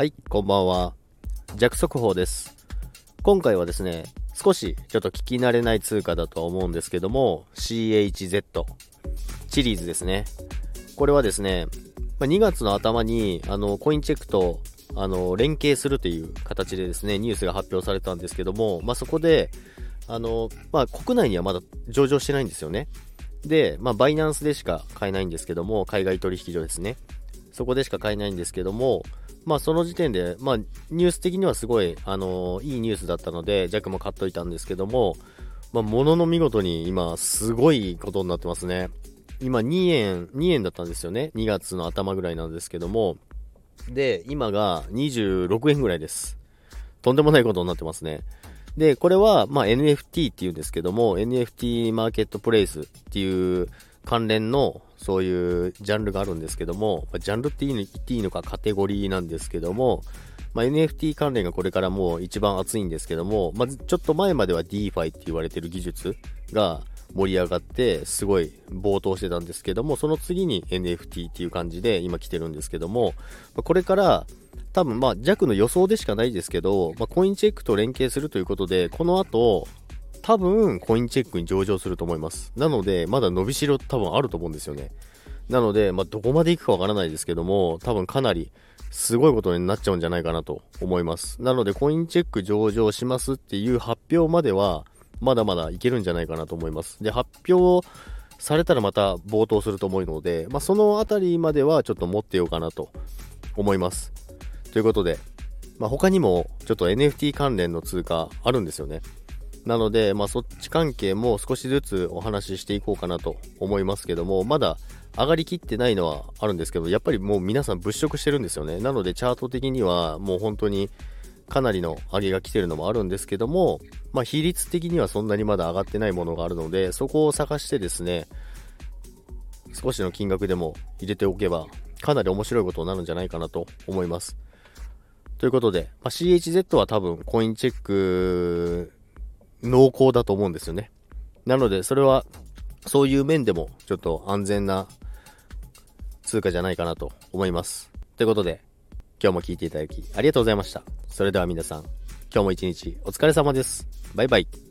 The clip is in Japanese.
はい、こんばんは。弱速報です。今回はですね、少しちょっと聞き慣れない通貨だとは思うんですけども、CHZ、チリーズですね。これはですね、2月の頭に、あの、コインチェックと、あの、連携するという形でですね、ニュースが発表されたんですけども、まあ、そこで、あの、まあ、国内にはまだ上場してないんですよね。で、まあ、バイナンスでしか買えないんですけども、海外取引所ですね。そこでしか買えないんですけども、まあ、その時点で、まあ、ニュース的にはすごい、あのいいニュースだったので、ジャックも買っといたんですけども、まあ、ものの見事に今、すごいことになってますね。今、2円、2円だったんですよね。2月の頭ぐらいなんですけども、で、今が26円ぐらいです。とんでもないことになってますね。で、これは、まあ、NFT っていうんですけども、NFT マーケットプレイスっていう関連の、そういうジャンルがあるんですけども、ジャンルって言っていいのかカテゴリーなんですけども、まあ、NFT 関連がこれからもう一番熱いんですけども、まずちょっと前までは DeFi って言われてる技術が盛り上がって、すごい暴騰してたんですけども、その次に NFT っていう感じで今来てるんですけども、これから多分まあ弱の予想でしかないですけど、まあ、コインチェックと連携するということで、この後、多分コインチェックに上場すると思います。なので、まだ伸びしろ多分あると思うんですよね。なので、まあ、どこまで行くかわからないですけども、多分かなりすごいことになっちゃうんじゃないかなと思います。なので、コインチェック上場しますっていう発表までは、まだまだいけるんじゃないかなと思います。で、発表されたらまた暴騰すると思うので、まあ、そのあたりまではちょっと持ってようかなと思います。ということで、まあ、他にもちょっと NFT 関連の通貨あるんですよね。なので、まあ、そっち関係も少しずつお話ししていこうかなと思いますけども、まだ上がりきってないのはあるんですけど、やっぱりもう皆さん物色してるんですよね。なので、チャート的にはもう本当にかなりの上げが来てるのもあるんですけども、まあ、比率的にはそんなにまだ上がってないものがあるので、そこを探してですね、少しの金額でも入れておけば、かなり面白いことになるんじゃないかなと思います。ということで、まあ、CHZ は多分コインチェック濃厚だと思うんですよね。なので、それはそういう面でもちょっと安全な通貨じゃないかなと思います。ということで、今日も聞いていただきありがとうございました。それでは皆さん、今日も一日お疲れ様です。バイバイ。